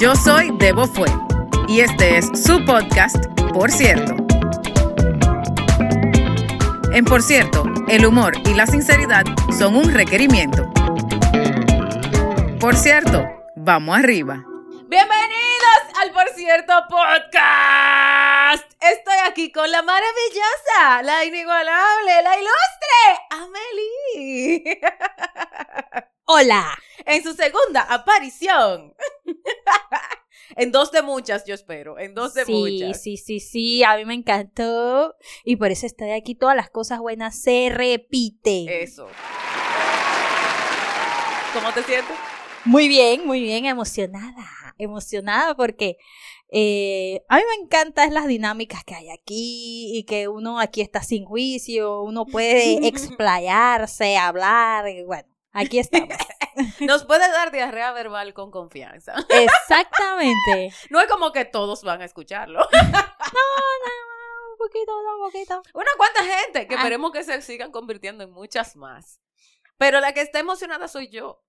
Yo soy Debo Fue y este es su podcast, Por cierto. En Por cierto, el humor y la sinceridad son un requerimiento. Por cierto, vamos arriba. Bienvenidos al Por cierto podcast. Estoy aquí con la maravillosa, la inigualable, la ilustre, Amelie. Hola. En su segunda aparición. en dos de muchas, yo espero. En dos de sí, muchas. Sí, sí, sí, a mí me encantó. Y por eso estoy aquí. Todas las cosas buenas se repiten. Eso. ¿Cómo te sientes? Muy bien, muy bien, emocionada. Emocionada porque eh, a mí me encantan las dinámicas que hay aquí y que uno aquí está sin juicio, uno puede explayarse, hablar, y bueno, aquí estamos. Nos puede dar diarrea verbal con confianza. Exactamente. No es como que todos van a escucharlo. No, no, un poquito, no, un poquito. Una cuanta gente que Ah. esperemos que se sigan convirtiendo en muchas más. Pero la que está emocionada soy yo.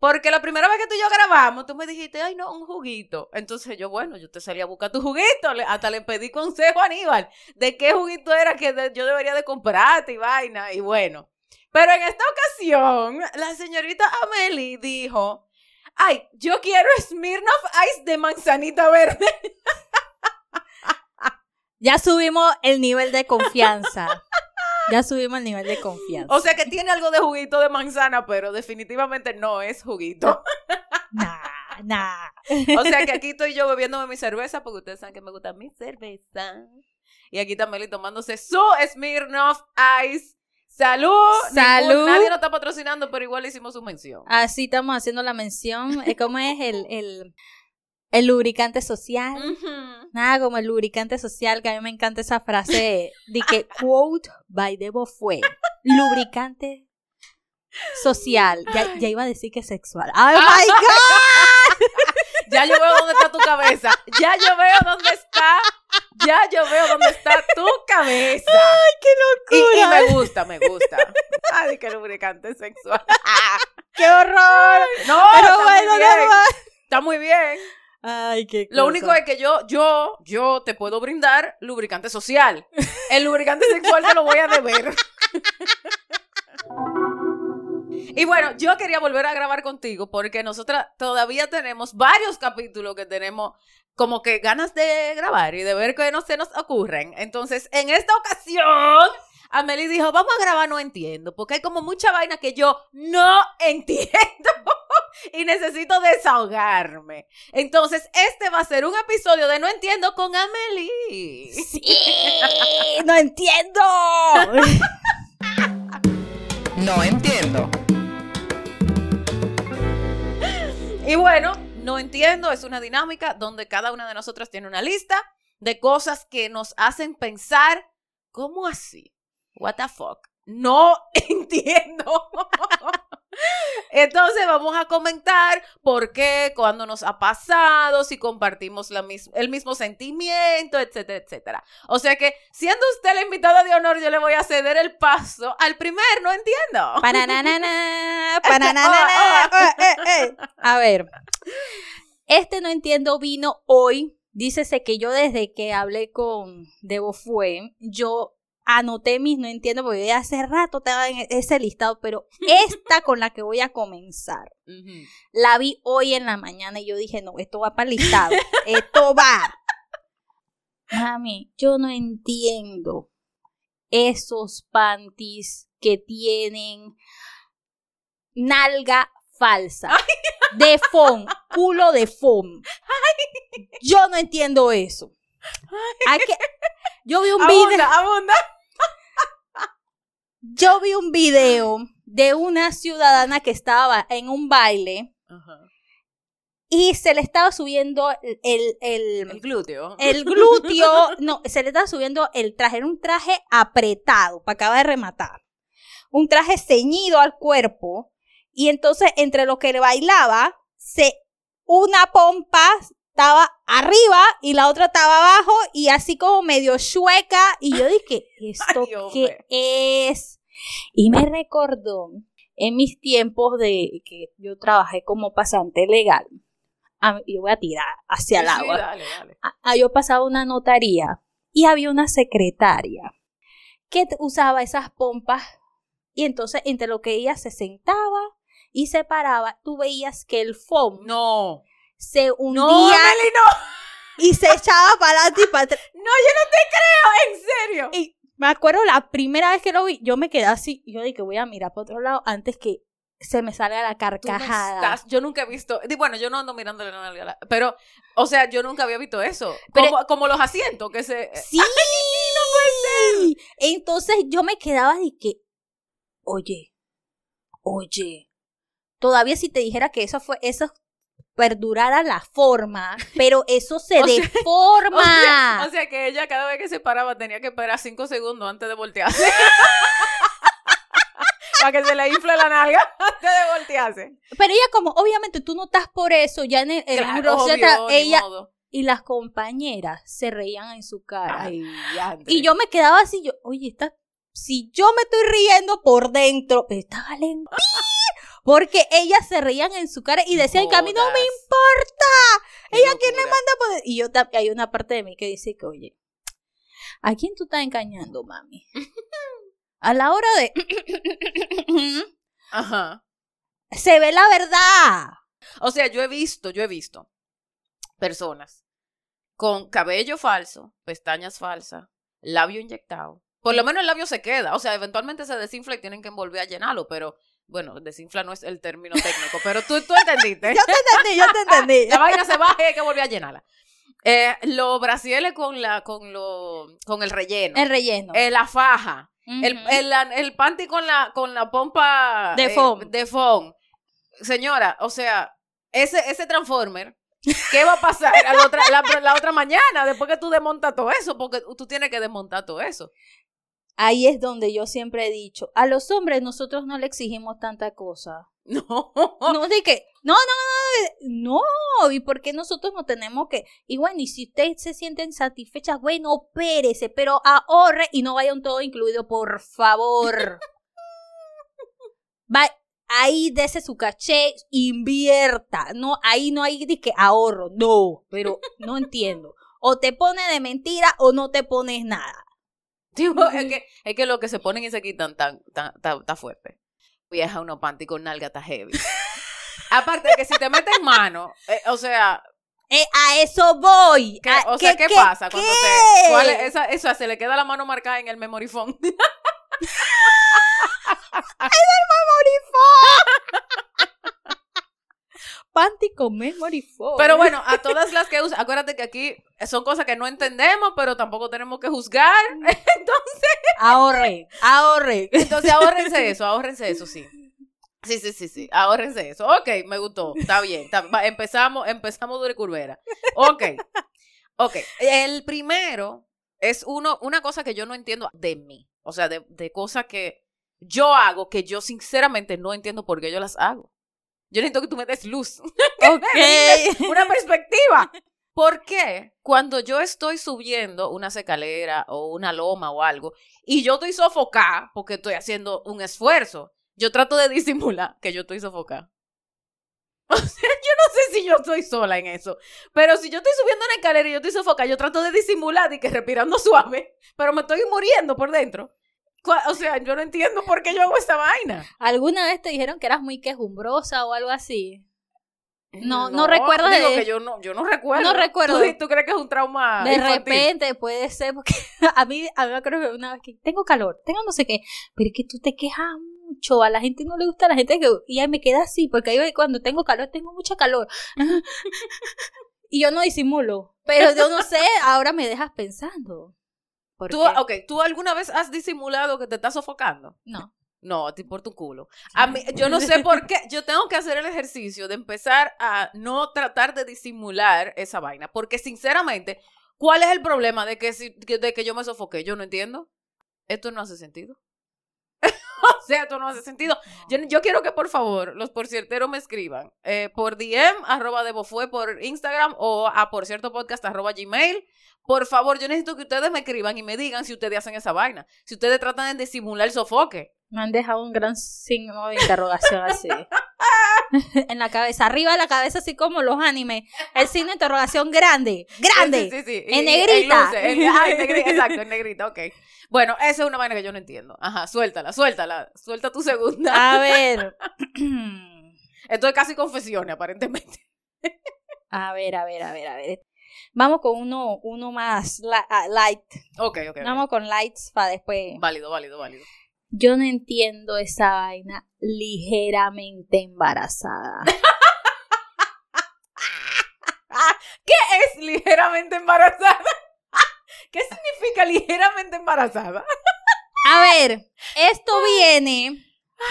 Porque la primera vez que tú y yo grabamos, tú me dijiste, ay, no, un juguito. Entonces yo, bueno, yo te salí a buscar tu juguito. Hasta le pedí consejo a Aníbal de qué juguito era que yo debería de comprarte y vaina. Y bueno. Pero en esta ocasión, la señorita Amelie dijo, ay, yo quiero Smirnoff Ice de manzanita verde. Ya subimos el nivel de confianza. Ya subimos el nivel de confianza. O sea que tiene algo de juguito de manzana, pero definitivamente no es juguito. Nah, nah. O sea que aquí estoy yo bebiéndome mi cerveza porque ustedes saben que me gusta mi cerveza. Y aquí está Meli tomándose su Smirnoff Ice. ¡Salud! ¡Salud! Ningún- nadie nos está patrocinando, pero igual hicimos su mención. Así estamos haciendo la mención. ¿Cómo es el, el, el lubricante social? Nada como el lubricante social, que a mí me encanta esa frase de que quote by Debo fue lubricante social. Ya, ya iba a decir que sexual. ¡Oh, my God! Ya yo veo dónde está tu cabeza. Ya yo veo dónde está. Ya yo veo dónde está tu cabeza. ¡Ay, qué Y, y locura! me gusta, me gusta. Ay, qué lubricante sexual. ¡Qué horror! No, Pero está, bueno, muy bien. normal. está muy bien. Ay, qué Lo cosa. único es que yo, yo, yo te puedo brindar lubricante social. El lubricante sexual te lo voy a deber. Y bueno, yo quería volver a grabar contigo porque nosotras todavía tenemos varios capítulos que tenemos como que ganas de grabar y de ver qué no se nos ocurren. Entonces, en esta ocasión, Amelie dijo, vamos a grabar, no entiendo, porque hay como mucha vaina que yo no entiendo y necesito desahogarme. Entonces, este va a ser un episodio de No Entiendo con Amelie. ¡Sí! ¡No entiendo! No entiendo. Y bueno, no entiendo, es una dinámica donde cada una de nosotras tiene una lista de cosas que nos hacen pensar, ¿cómo así? What the fuck? No entiendo. Entonces vamos a comentar por qué, cuándo nos ha pasado, si compartimos la mis- el mismo sentimiento, etcétera, etcétera. O sea que, siendo usted la invitada de honor, yo le voy a ceder el paso al primer, no entiendo. Pananana, pananana, eh, eh, eh. A ver, este no entiendo vino hoy. Dícese que yo desde que hablé con Debo fue, yo anoté mis no entiendo porque hace rato estaba en ese listado, pero esta con la que voy a comenzar, la vi hoy en la mañana y yo dije, no, esto va para el listado, esto va. Mami, yo no entiendo esos panties que tienen nalga falsa, de foam, culo de foam. Yo no entiendo eso. Hay que- yo vi un video, Abunda, abunda. Yo vi un video de una ciudadana que estaba en un baile y se le estaba subiendo el, el, el- El glúteo. el glúteo, no, se le estaba subiendo el traje, era un traje apretado para acabar de rematar. Un traje ceñido al cuerpo y entonces entre lo que le bailaba, se, una pompa estaba arriba y la otra estaba abajo y así como medio chueca y yo dije, ¿esto Ay, qué es? Y me recordó en mis tiempos de que yo trabajé como pasante legal. a yo voy a tirar hacia el Sí, agua. dale, dale. Ah, ah, yo pasaba una notaría y había una secretaria que usaba esas pompas y entonces entre lo que ella se sentaba y se paraba, tú veías que el foam No. Se hundía No, Meli, no. y se echaba para adelante y para atrás. No, yo no te creo, en serio. Y me acuerdo la primera vez que lo vi, yo me quedé así, y yo dije, voy a mirar para otro lado antes que se me salga la carcajada. estás- yo nunca he visto, bueno, yo no ando mirándole la nalga a la- pero, o sea, yo nunca había visto eso. Pero- como, como los asientos que se... Sí, Entonces yo me quedaba de que, oye, oye, todavía si te dijera que eso fue, eso perdurara la forma, pero eso se O sea- deforma. O sea, o sea que ella cada vez que se paraba tenía que esperar cinco segundos antes de voltearse. Para que se le infle la nalga antes de voltearse. Pero ella como, obviamente tú no estás por eso, ya en el, Claro, obvio, ella y las compañeras se reían en su cara. Ay. Y yo me quedaba así, yo, oye, está, si yo me estoy riendo por dentro, pero estaba lenta. Porque ellas se reían en su cara y decían que a mí no me importa. Ella quién le manda poder. Y yo hay una parte de mí que dice que, oye, ¿a quién tú estás engañando, mami? A la hora de Ajá. se ve la verdad. O sea, yo he visto, yo he visto personas con cabello falso, pestañas falsas, labio inyectado. Por lo menos el labio se queda. O sea, eventualmente se desinfla y tienen que volver a llenarlo, pero bueno, desinfla no es el término técnico, pero tú, tú entendiste. Yo te entendí, yo te entendí. La vaina se baja y hay que volver a llenarla. Eh, los brasieles con la, con lo, con el relleno. El relleno. Eh, la faja. El, el, el panty con la, con la pompa De eh, foam. de foam. Señora, o sea, ese, ese transformer, ¿qué va a pasar a la otra, la, la otra mañana después que tú desmontas todo eso? Porque tú tienes que desmontar todo eso. Ahí es donde yo siempre he dicho, a los hombres nosotros no le exigimos tanta cosa. No. No, de que, no, no, no, no, y por qué nosotros no tenemos que, y bueno, y si ustedes se sienten satisfechas, bueno, pérese, pero ahorre y no vaya un todo incluido, por favor. Va, ahí dese su caché, invierta, no, ahí no hay de que ahorro, no, pero no entiendo. O te pone de mentira o no te pones nada. Tipo, es, que, es que lo que se ponen y se quitan tan, tan, tan, tan fuerte. Viaja uno panty con nalga está heavy. Aparte de que si te meten mano, eh, o sea, Eh, a eso voy. ¿qué, a- o sea, ¿qué, qué- pasa cuando te cuál es esa, esa se le queda la mano marcada en el memory phone? Panty con memory foam. Pero bueno, a todas las que usan, acuérdate que aquí son cosas que no entendemos, pero tampoco tenemos que juzgar. Entonces, ahorre, ahorre. entonces ahórrense eso, ahórrense eso, sí. Sí, sí, sí, sí, ahórrense eso. Ok, me gustó, está bien. está- empezamos, empezamos dura y curvera. Ok, ok. El primero es uno, una cosa que yo no entiendo de mí. O sea, de, de cosas que yo hago que yo sinceramente no entiendo por qué yo las hago. Yo necesito que tú me des luz. Ok. una perspectiva. ¿Por qué cuando yo estoy subiendo una escalera o una loma o algo y yo estoy sofocada porque estoy haciendo un esfuerzo, yo trato de disimular que yo estoy sofocada? O sea, yo no sé si yo estoy sola en eso, pero si yo estoy subiendo una escalera y yo estoy sofocada, yo trato de disimular y que respirando suave, pero me estoy muriendo por dentro. O sea, yo no entiendo por qué yo hago esta vaina. ¿Alguna vez te dijeron que eras muy quejumbrosa o algo así? No, no recuerdo digo de- que yo no, yo no recuerdo. No recuerdo. ¿Tú, tú crees que es un trauma de infantil? repente puede ser, porque a mí, a mí me acuerdo que una vez que tengo calor, tengo no sé qué, pero es que tú te quejas mucho, a la gente no le gusta, a la gente que, y ahí me queda así, porque ahí cuando tengo calor, tengo mucha calor. y yo no disimulo, pero yo no sé, ahora me dejas pensando. ¿Por ¿Tú, ok, ¿tú alguna vez has disimulado que te estás sofocando? No. No, te importa un culo. A mí, yo no sé por qué. Yo tengo que hacer el ejercicio de empezar a no tratar de disimular esa vaina. Porque sinceramente, ¿cuál es el problema de que, si, de que yo me sofoqué? Yo no entiendo. Esto no hace sentido. o sea, esto no hace sentido. Yo, yo quiero que por favor los porcierteros me escriban eh, por DM, arroba de Bofue por Instagram o a por cierto podcast arroba gmail. Por favor, yo necesito que ustedes me escriban y me digan si ustedes hacen esa vaina. Si ustedes tratan de disimular el sofoque. Me han dejado un gran signo de interrogación así. en la cabeza, arriba de la cabeza, así como los animes. El signo de interrogación grande, grande. Sí, sí, sí. En negrita. luces, en- ah, en negrita, exacto, en negrita, ok. Bueno, esa es una vaina que yo no entiendo. Ajá, suéltala, suéltala. Suelta tu segunda. A ver. Esto es casi confesiones, aparentemente. A ver, a ver, a ver, a ver. Vamos con uno, uno más la- ah, light. Ok, ok. ok. Vamos con lights para después. Válido, válido, válido. Yo no entiendo esa vaina ligeramente embarazada. ¿Qué es ligeramente embarazada? ¿Qué significa ligeramente embarazada? A ver, esto viene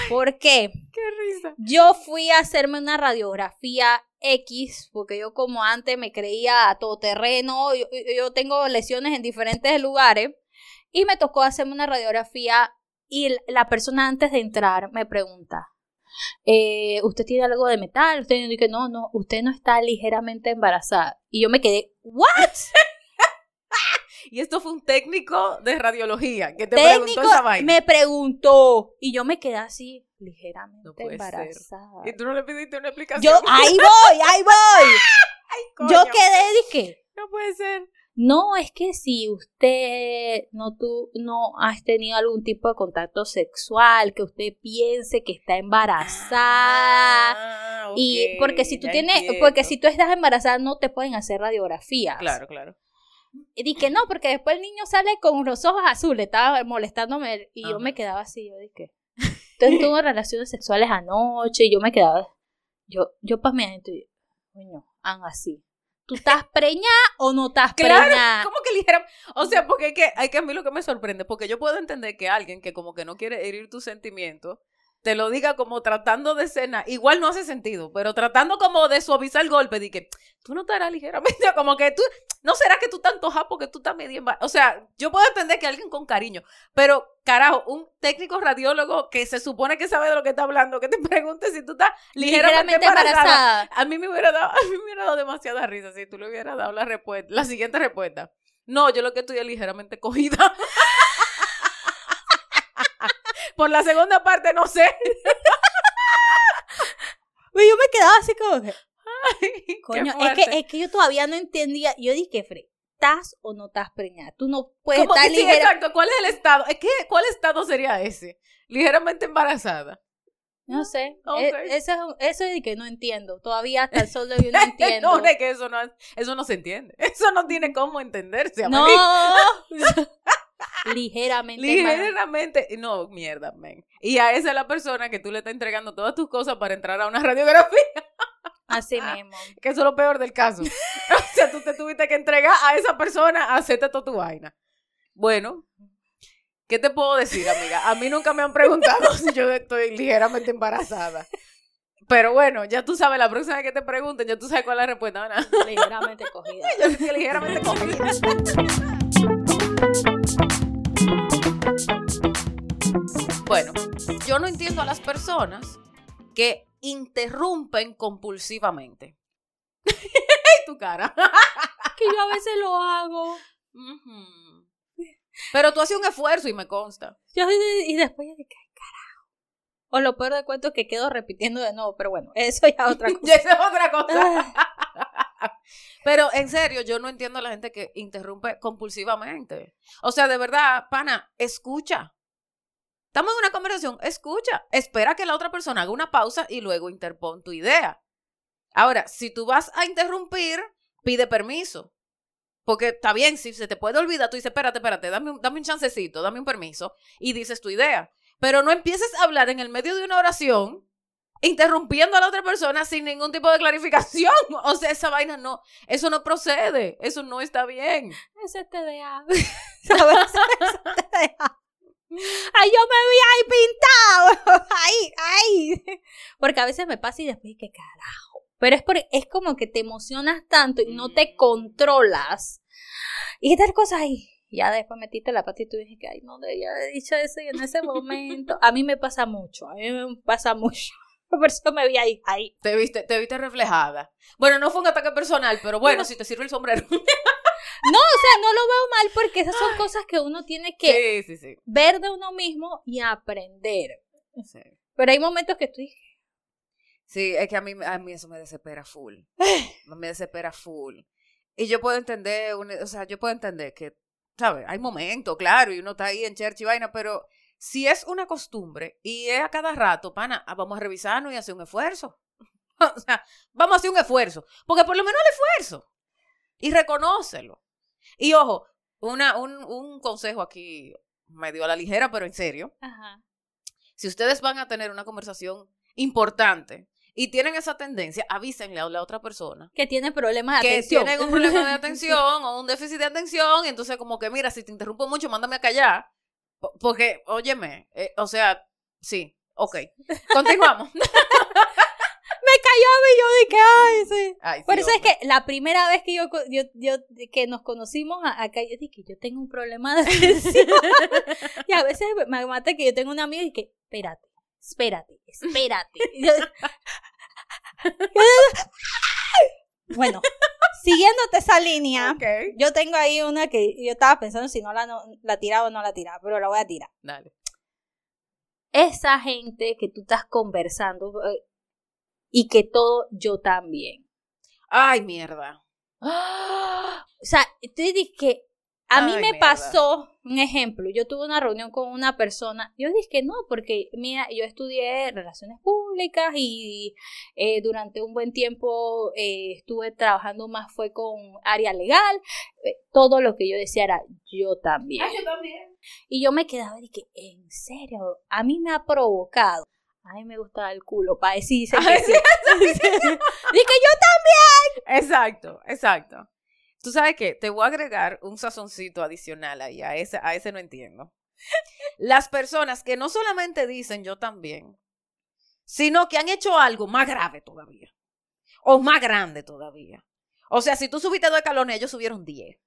porque Qué risa. yo fui a hacerme una radiografía X, porque yo como antes me creía todoterreno, yo, yo- yo tengo lesiones en diferentes lugares, y me tocó hacerme una radiografía y la persona antes de entrar me pregunta, eh, ¿usted tiene algo de metal? Usted dice, no, no, usted no está ligeramente embarazada. Y yo me quedé, ¿what? Y esto fue un técnico de radiología que te preguntó Técnico esa vaina. me preguntó, y yo me quedé así, ligeramente No puede ser. embarazada. Y tú no le pediste una explicación. Yo, ahí voy, ahí voy. Ay, coño. Yo quedé, dije, No puede ser. No, es que si usted no, tú, no has tenido algún tipo de contacto sexual, que usted piense que está embarazada. Ah, y porque si tú tienes, entiendo. porque si tú estás embarazada no te pueden hacer radiografías. Claro, claro. Y dije, no, porque después el niño sale con los ojos azules, estaba molestándome y yo me quedaba así, yo dije. Entonces tuve relaciones sexuales anoche y yo me quedaba, yo, yo para mí coño, han así. ¿Tú estás preñada o no estás Claro, preñada? ¿Cómo que ligera? O sea, porque hay que, hay que a mí lo que me sorprende, porque yo puedo entender que alguien que como que no quiere herir tus sentimientos, te lo diga como tratando de cena, igual no hace sentido, pero tratando como de suavizar el golpe, de que tú no estarás ligeramente, como que tú, no será que tú estás antojada porque tú estás medio O sea, yo puedo entender que alguien con cariño, pero carajo, un técnico radiólogo que se supone que sabe de lo que está hablando, que te pregunte si tú estás ligeramente, Ligeramente embarazada. embarazada. A mí me hubiera dado, a mí me hubiera dado demasiada risa si tú le hubieras dado la respuesta, la siguiente respuesta. No, yo lo que estoy es ligeramente cogida. Por la segunda parte, no sé. Yo me quedaba así como que, coño, es que, es que yo todavía no entendía. Yo dije, Fre, ¿estás o no estás preñada? Tú no puedes estar que sí, ligera. exacto. ¿Cuál es el estado? Es que, ¿cuál estado sería ese? Ligeramente embarazada. No sé. Ok. e- Eso, es eso es de que no entiendo. Todavía hasta el sol de hoy no entiendo. no, es que eso no, es- eso no se entiende. Eso no tiene cómo entenderse. No. Ligeramente. Ligeramente, no, mierda, men. Y a esa es la persona que tú le estás entregando todas tus cosas para entrar a una radiografía. Así mismo. Que eso es lo peor del caso. o sea, tú te tuviste que entregar a esa persona a hacerte toda tu vaina. Bueno, ¿qué te puedo decir, amiga? A mí nunca me han preguntado si yo estoy ligeramente embarazada. Pero bueno, ya tú sabes, la próxima vez que te pregunten, ya tú sabes cuál es la respuesta. Ligeramente cogida. Yo ligeramente cogida. Bueno, yo no entiendo a las personas que interrumpen compulsivamente. ¡Ay, tu cara! Que yo a veces lo hago. Pero tú haces un esfuerzo y me consta. Yo, y, después yo dije, "Ay, carajo. O lo peor de cuento es que quedo repitiendo de nuevo, pero bueno, eso ya es otra cosa. Y esa es otra cosa. Pero en serio, yo no entiendo a la gente que interrumpe compulsivamente. O sea, de verdad, pana, escucha. Estamos en una conversación, escucha. Espera que la otra persona haga una pausa y luego interpon tu idea. Ahora, si tú vas a interrumpir, pide permiso. Porque está bien, si se te puede olvidar, tú dices, espérate, espérate, dame dame un chancecito, dame un permiso y dices tu idea. Pero no empieces a hablar en el medio de una oración interrumpiendo a la otra persona sin ningún tipo de clarificación. O sea, esa vaina no, eso no procede, eso no está bien. Ese es TDA. ¿Sabes? Es TDA. Ay, yo me vi ahí pintado. Ahí, ahí. Porque a veces me pasa y después, ¿qué carajo? Pero es, por, es como que te emocionas tanto y no te Mm. controlas. Y tal cosa ahí. Ya después metiste la pata y tú dije que, ay, no debía haber dicho eso y en ese momento. A mí me pasa mucho, a mí me pasa mucho. Por eso me vi ahí, ahí. Te viste, te viste reflejada. Bueno, no fue un ataque personal, pero bueno, No. si te sirve el sombrero. No, o sea, no lo veo mal porque esas son cosas que uno tiene que Sí, sí, sí. ver de uno mismo y aprender. Pero hay momentos que tú Sí, es que a mí, a mí eso me desespera full. me desespera full. Y yo puedo entender, o sea, yo puedo entender que, ¿sabes? Hay momentos, claro, y uno está ahí en church y vaina, pero si es una costumbre y es a cada rato, pana, ah, vamos a revisarnos y hacer un esfuerzo. o sea, vamos a hacer un esfuerzo. Porque por lo menos el esfuerzo. Y reconócelo. Y ojo, una, un, un consejo aquí medio a la ligera, pero en serio. Ajá. Si ustedes van a tener una conversación importante y tienen esa tendencia, avísenle a la otra persona Que tiene problemas de que atención. tienen un problema de atención o un déficit de atención, y entonces como que, mira, si te interrumpo mucho, mándame a callar, porque, óyeme, eh, o sea, sí, ok, continuamos. Me callaba y yo dije, ay, sí. Ay, sí, Por eso es que la primera vez que yo, yo, yo que nos conocimos acá, yo dije, yo tengo un problema de atención. y a veces me mata que yo tengo una amiga y que, espérate, espérate, espérate. Bueno, siguiéndote esa línea, yo tengo ahí una que yo estaba pensando si no la, no, la tiraba o no la tiraba, pero la voy a tirar. Dale. Esa gente que tú estás conversando eh, y que todo yo también. Ay, mierda. O sea, tú dices que a mí Ay, me mierda. pasó un ejemplo. Yo tuve una reunión con una persona. Yo dije que no, porque mira, yo estudié relaciones públicas y eh, durante un buen tiempo eh, estuve trabajando más fue con área legal. Eh, todo lo que yo decía era yo también. yo también. Y yo me quedaba y dije, en serio, a mí me ha provocado. A mí me gusta el culo para decir que sí. dije yo Exacto, exacto. Tú sabes qué, te voy a agregar un sazoncito adicional ahí, a ese, a ese no entiendo. Las personas que no solamente dicen yo también, sino que han hecho algo más grave todavía, o más grande todavía. O sea, si tú subiste dos escalones, ellos subieron diez.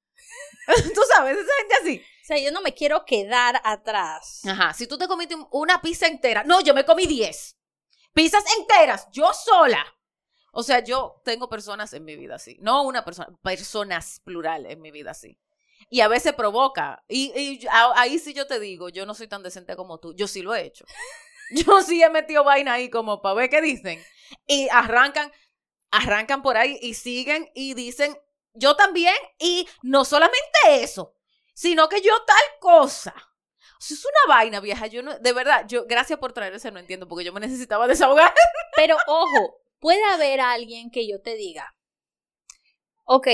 tú sabes, esa gente así. O sea, yo no me quiero quedar atrás. Ajá, si tú te comiste un- una pizza entera, no, yo me comí 10. Pizzas enteras, yo sola. O sea, yo tengo personas en mi vida así. No una persona, personas plural en mi vida así. Y a veces provoca. Y, y a- ahí sí yo te digo, yo no soy tan decente como tú. Yo sí lo he hecho. Yo sí he metido vaina ahí como para ver qué dicen. Y arrancan, arrancan por ahí y siguen y dicen, yo también. Y no solamente eso, sino que yo tal cosa. O sea, es una vaina, vieja. Yo no, de verdad, yo, gracias por traer ese, no entiendo, porque yo me necesitaba desahogar. Pero ojo, puede haber alguien que yo te diga, ok,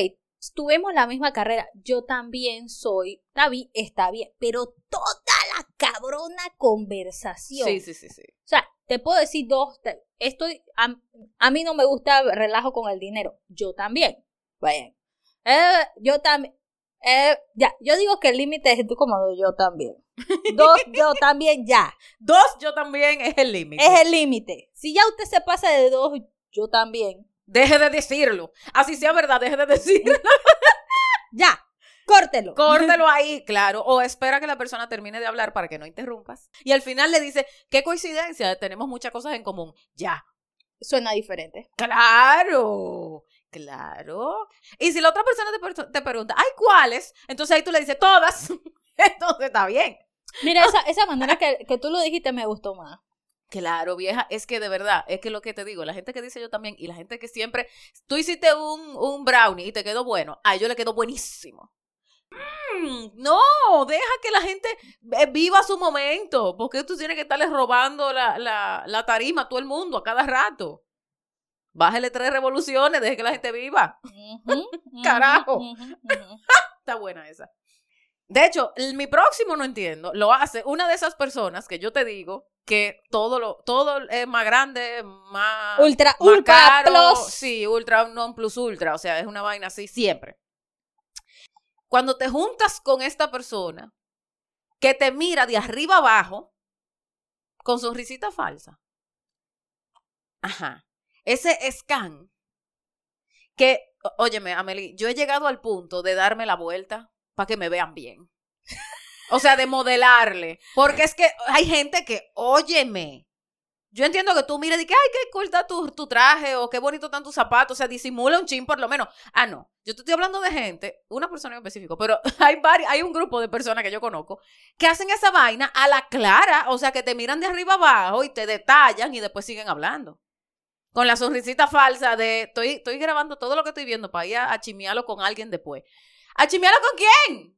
tuvimos la misma carrera, yo también soy, está bien, está bien, pero toda la cabrona conversación. Sí, sí, sí, sí. O sea, te puedo decir dos, te- estoy, a, a mí no me gusta relajo con el dinero, yo también. Bueno, eh, yo también. Eh, ya, yo digo que el límite es tú como yo también. Dos, yo también ya. Dos, yo también es el límite. Es el límite. Si ya usted se pasa de dos, yo también. Deje de decirlo. Así sea verdad, deje de decirlo. Ya, córtelo. Córtelo ahí, claro. O espera que la persona termine de hablar para que no interrumpas. Y al final le dice, qué coincidencia, tenemos muchas cosas en común. Ya. Suena diferente. Claro, claro. Y si la otra persona te, per- te pregunta, ¿ay cuáles? Entonces ahí tú le dices, todas. Entonces está bien. Mira, esa, esa manera que, que tú lo dijiste me gustó más. Claro, vieja, es que de verdad, es que lo que te digo, la gente que dice yo también y la gente que siempre, tú hiciste un, un brownie y te quedó bueno, a ellos le quedó buenísimo. Mm, no, deja que la gente eh, viva su momento, porque tú tienes que estarle robando la, la, la tarima a todo el mundo a cada rato. Bájale tres revoluciones, deje que la gente viva. Carajo. Está buena esa. De hecho, el- mi próximo no entiendo, lo hace una de esas personas que yo te digo que todo lo todo es más grande, más Ultra, más ultra caro, plus. sí, ultra non plus ultra, o sea, es una vaina así siempre. Cuando te juntas con esta persona que te mira de arriba abajo con sonrisita falsa. Ajá. Ese scan que, óyeme, Amelie, yo he llegado al punto de darme la vuelta para que me vean bien. O sea, de modelarle. Porque es que hay gente que, óyeme, yo entiendo que tú mires y que, ay, qué está tu, tu traje o qué bonito están tus zapatos, o sea, disimula un chin por lo menos. Ah, no, yo te estoy hablando de gente, una persona en específico, pero hay varios, hay un grupo de personas que yo conozco que hacen esa vaina a la clara, o sea, que te miran de arriba abajo y te detallan y después siguen hablando. con la sonrisita falsa de estoy, estoy grabando todo lo que estoy viendo para ir a, a chimearlo con alguien después. ¿A chimearlo con quién?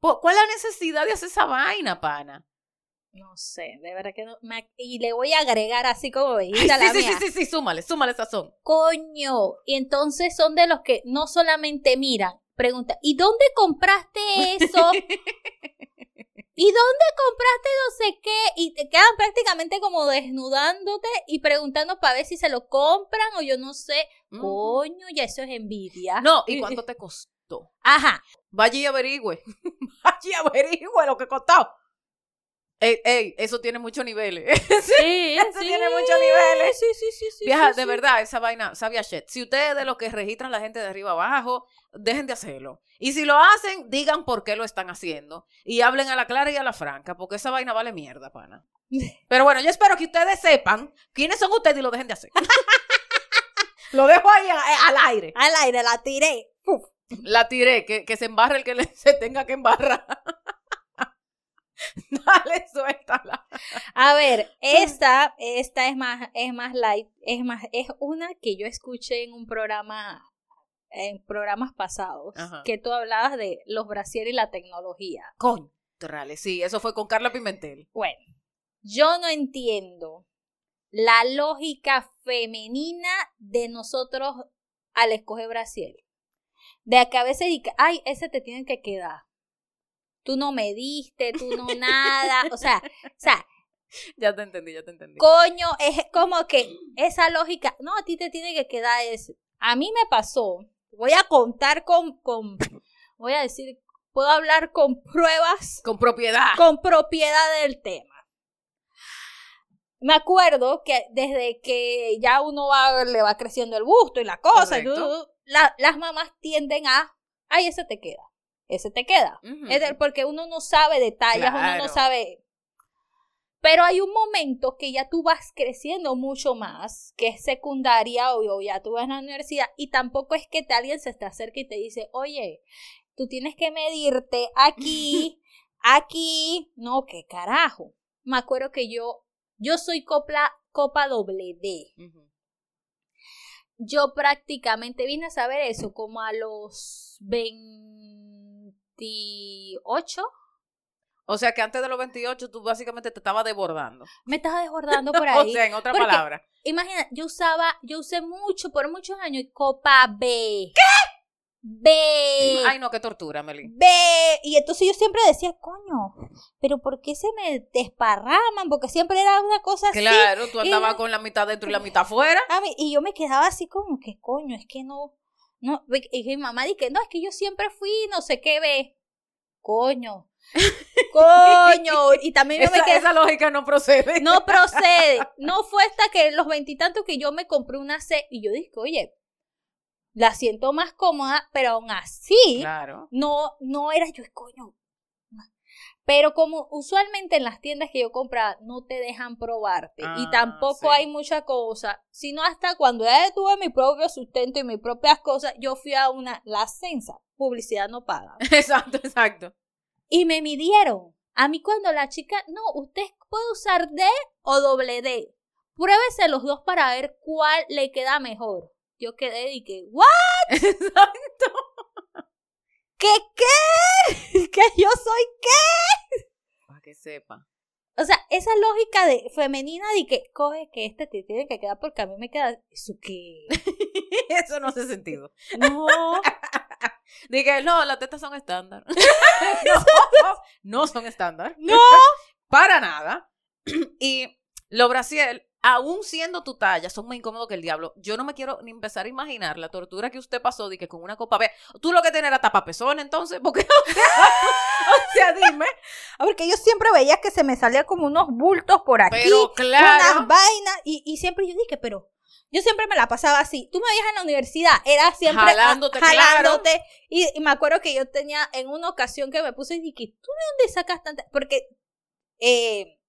¿Cuál es la necesidad de hacer esa vaina, pana? No sé, de verdad que no. me- y le voy a agregar así como Ay, veíste a la sí, sí, mía. sí, sí, sí, súmale, súmale sazón. Coño. Y entonces son de los que no solamente miran, preguntan, ¿y dónde compraste eso? ¿Y dónde compraste no sé qué? Y te quedan prácticamente como desnudándote y preguntando para ver si se lo compran o yo no sé. Mm. Coño, ya eso es envidia. No, ¿y cuánto te costó? Ajá. Vaya y averigüe. Vaya y averigüe lo que costó. Ey, ey, eso tiene muchos niveles. Sí, Eso tiene muchos niveles. Sí, sí, sí, sí. Vieja, sí, de verdad, esa vaina sabía shit. Si ustedes de los que registran la gente de arriba abajo, dejen de hacerlo. Y si lo hacen, digan por qué lo están haciendo. Y hablen a la clara y a la franca, porque esa vaina vale mierda, pana. Pero bueno, yo espero que ustedes sepan quiénes son ustedes y lo dejen de hacer. lo dejo ahí a- al aire. Al aire la tiré. Uf. La tiré, que, que se embarre el que le- se tenga que embarrar. Dale, suéltala. A ver, esta, esta es más, es más light, es más, es una que yo escuché en un programa, en programas pasados, Ajá. que tú hablabas de los brasieres y la tecnología. Coño, trale, sí, eso fue con Carla Pimentel. Bueno, yo no entiendo la lógica femenina de nosotros al escoger brasier. De que a veces dice, ay, ese te tiene que quedar. Tú no me diste, tú no nada. O sea, o sea, Ya te entendí, ya te entendí. coño, es como que esa lógica, no, a ti te tiene que quedar ese. A mí me pasó, voy a contar con, con voy a decir, puedo hablar con pruebas, Con propiedad. con propiedad del tema. Me acuerdo que desde que ya uno va, le va creciendo el busto y la cosa, y la- las mamás tienden a, ay, ese te queda, ese te queda. Es porque uno no sabe detalles, uno no sabe. Pero hay un momento que ya tú vas creciendo mucho más, que es secundaria o, ya tú vas a la universidad, y tampoco es que te, alguien se te acerque y te dice, oye, tú tienes que medirte aquí, aquí. No, qué carajo. Me acuerdo que yo, yo soy copla, copa doble D. Yo prácticamente vine a saber eso como a los 28. O sea que antes de los 28 tú básicamente te estabas desbordando. Me estaba desbordando por O ahí. sea, en otra Porque- palabra. Imagina, yo usaba, yo usé mucho, por muchos años, copa B. ¿Qué? B. Ay, no, qué tortura, Meli. B. Y entonces yo siempre decía, coño, pero ¿por qué se me desparraman? Porque siempre era una cosa así. Claro, tú andabas con la mitad dentro y la mitad fuera. A mí- y yo me quedaba así como que, coño, es que no, no, y mi mamá dije, no, es que yo siempre fui no sé qué B. Coño, coño, y también yo me Esa, quedé, esa lógica no procede. no procede, no fue hasta que los veintitantos que yo me compré una C, y yo dije, oye, la siento más cómoda, pero aún así, Claro. no, no era yo, coño. Pero como usualmente en las tiendas que yo compraba no te dejan probarte y Ah, tampoco sí. hay mucha cosa, sino hasta cuando ya tuve mi propio sustento y mis propias cosas, yo fui a una, la Sensa, publicidad no paga, Exacto, exacto. y me midieron. A mí cuando la chica, no, usted puede usar D o doble D. Pruébese los dos para ver cuál le queda mejor. Yo quedé y que, ¿what? Exacto. ¿Qué qué? ¿Que yo soy qué? Para que sepa. O sea, esa lógica de femenina de que coge que este te tiene que quedar porque a mí me queda eso que Eso no hace sentido. no Dije, no, las tetas son estándar. no, no son estándar. no Para nada. Y los brasiel, aún siendo tu talla, son más incómodos que el diablo. Yo no me quiero ni empezar a imaginar la tortura que usted pasó de que con una copa B. Tú lo que tener era tapapezón, entonces, porque, o sea, dime. porque yo siempre veía que se me salía como unos bultos por aquí Pero unas claro. vainas y, y siempre yo dije pero yo siempre me la pasaba así tú me veías en la universidad era siempre Jalándote, ah, claro. jalándote y, y me acuerdo que yo tenía en una ocasión que me puse y dije tú de dónde sacas tanta porque eh,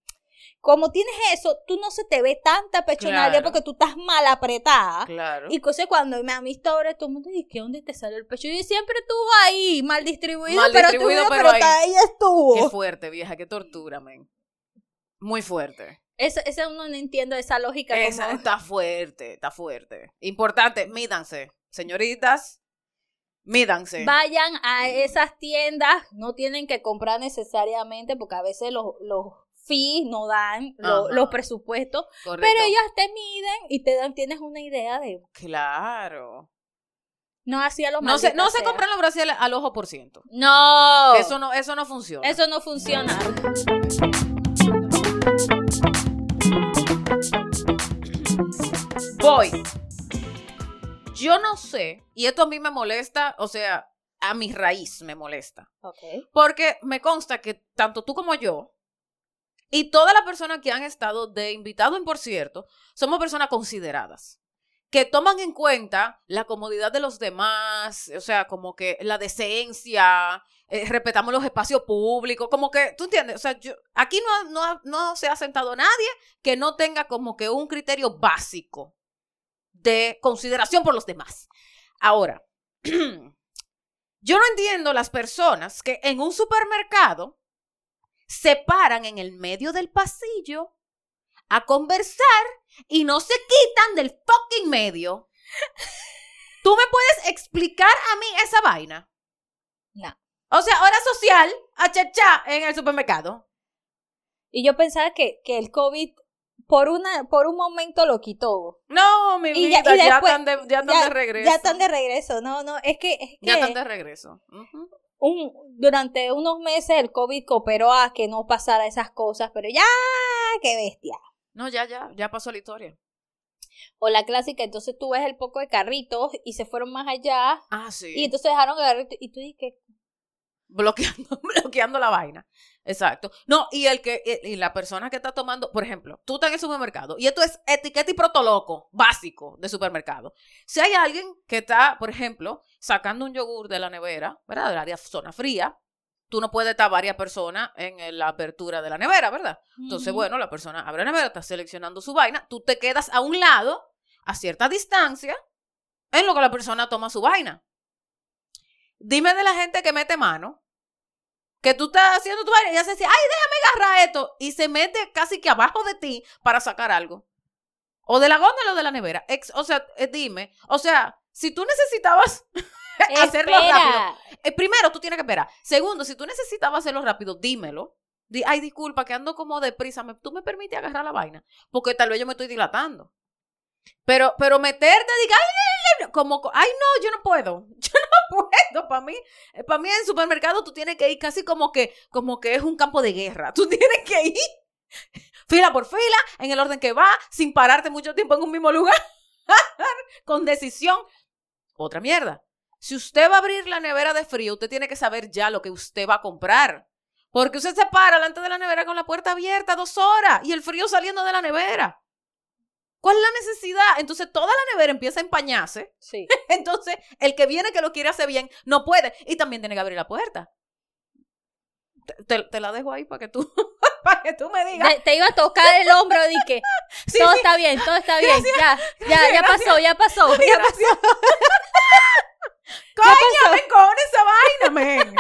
como tienes eso, tú no se te ve tanta pechonalia Claro. porque tú estás mal apretada. Claro. Y entonces cuando me han visto ahora, todo el mundo dice, ¿qué dónde te sale el pecho? Y siempre estuvo ahí, mal distribuido, Mal pero, distribuido, pero pero ahí. estuvo. Qué fuerte, vieja, qué tortura, men. Muy fuerte. Eso, eso uno no entiende esa lógica. Esa como- está fuerte, está fuerte. Importante, mídanse. Señoritas, mídanse. Vayan a esas tiendas, no tienen que comprar necesariamente porque a veces los, los fees no dan lo- los presupuestos, Correcto. pero ellas te miden y te dan, tienes una idea de, Claro. no hacía lo No se, no se compran los brasiles al ojo por ciento. No, Eso no, eso no funciona. eso no funciona. Voy. Yo no sé, y esto a mí me molesta, o sea, a mi raíz me molesta. Okay. Porque me consta que tanto tú como yo, y todas las personas que han estado de invitado en por cierto, somos personas consideradas. Que toman en cuenta la comodidad de los demás, o sea, como que la decencia, eh, respetamos los espacios públicos, como que, ¿tú entiendes? O sea, yo, aquí no, no, no se ha sentado nadie que no tenga como que un criterio básico de consideración por los demás. Ahora, yo no entiendo las personas que en un supermercado se paran en el medio del pasillo a conversar y no se quitan del fucking medio. ¿Tú me puedes explicar a mí esa vaina? No. O sea, hora social, a chachá en el supermercado. Y yo pensaba que, que el COVID por una por un momento lo quitó. No, mi Y ya- vida, ya, están de, ya están ya, de regreso. ya están de regreso. No, no, es que, es Ya que están de regreso. Ujú. Un, durante unos meses el COVID cooperó a que no pasara esas cosas, pero ya, qué bestia. No, ya, ya, ya pasó la historia. O la clásica, entonces tú ves el poco de carritos y se fueron más allá Ah, sí. y entonces dejaron el carrito y tú dices, bloqueando, bloqueando la vaina. Exacto. No, y el que, y la persona que está tomando, por ejemplo, tú estás en el supermercado, y esto es etiqueta y protoloco básico de supermercado. Si hay alguien que está, por ejemplo, sacando un yogur de la nevera, ¿verdad? Del área zona fría, tú no puedes estar varias personas en la apertura de la nevera, ¿verdad? Entonces, bueno, la persona abre la nevera, está seleccionando su vaina, tú te quedas a un lado, a cierta distancia, en lo que la persona toma su vaina. Dime de la gente que mete mano, que tú estás haciendo tu vaina y hace así, ay, déjame agarrar esto, y se mete casi que abajo de ti para sacar algo. O de la góndola o de la nevera. Ex- o sea, eh, dime, o sea, si tú necesitabas hacerlo rápido, eh, primero, tú tienes que esperar. Segundo, si tú necesitabas hacerlo rápido, dímelo. Di, ay, disculpa, que ando como deprisa. ¿me- ¿Tú me permites agarrar la vaina? Porque tal vez yo me estoy dilatando. Pero, pero meterte, diga, ay, ay, ay, como, co- ay, no, yo no puedo. Yo no Para mí, para mí en supermercado tú tienes que ir casi como que, como que es un campo de guerra. Tú tienes que ir fila por fila, en el orden que va, sin pararte mucho tiempo en un mismo lugar, con decisión. Otra mierda. Si usted va a abrir la nevera de frío, usted tiene que saber ya lo que usted va a comprar. Porque usted se para delante de la nevera con la puerta abierta dos horas y el frío saliendo de la nevera. ¿Cuál es la necesidad? Entonces toda la nevera empieza a empañarse. Sí. Entonces el que viene que lo quiere hacer bien no puede y también tiene que abrir la puerta. Te, te- te la dejo ahí para que tú, para que tú me digas. Te, te iba a tocar el hombro y que Sí, todo sí. está bien, todo está bien, ya, ya, ya pasó, ya pasó, ya pasó. Coño, me con esa vaina, men.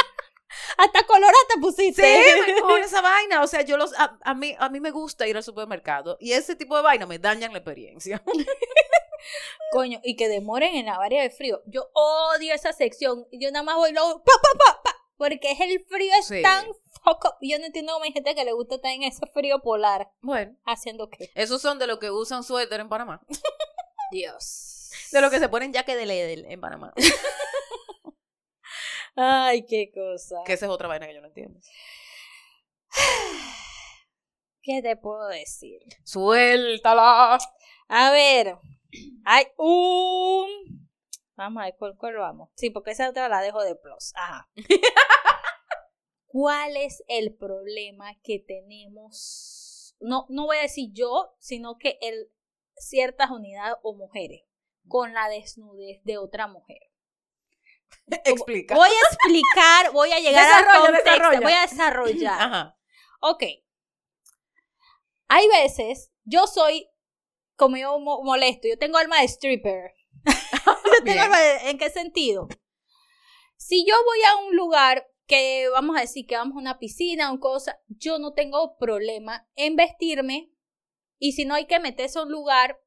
Hasta color te pusiste. Sí, me con esa vaina. O sea, yo los, a, a mí, a mí me gusta ir al supermercado y ese tipo de vaina me dañan la experiencia. Coño, y que demoren en la área de frío. Yo odio esa sección. Yo nada más voy luego, pa, pa, pa, pa, porque es el frío es Sí. tan foco. Yo no entiendo cómo hay gente que le gusta estar en ese frío polar. Bueno, ¿Haciendo qué? esos son de los que usan suéter en Panamá. Dios. De los que se ponen jaque de Ledel en Panamá. Ay, qué cosa. Que esa es otra vaina que yo no entiendo. ¿Qué te puedo decir? Suéltala. A ver, hay un... Vamos a ver, ¿cuál, cuál vamos? Sí, porque esa otra la dejo de plus. Ajá. ¿Cuál es el problema que tenemos? No, no voy a decir yo, sino que el, ciertas unidades o mujeres con la desnudez de otra mujer. Explica. Voy a explicar, voy a llegar Desarrolla, al contexto, desarrolla. voy a desarrollar. Ajá. Ok. Hay veces, yo soy, como yo mo- molesto, yo tengo alma de stripper. yo tengo Bien. alma de- ¿En qué sentido? Si yo voy a un lugar que vamos a decir que vamos a una piscina o cosa, yo no tengo problema en vestirme Y si no hay que meterse a un lugar,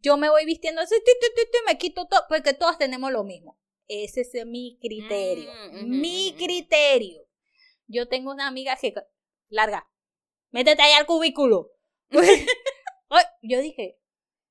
yo me voy vistiendo así, tu, me quito todo, porque todos tenemos lo mismo. Ese es mi criterio. Mm, mi criterio. Yo tengo una amiga que, larga, métete ahí al cubículo. Yo dije,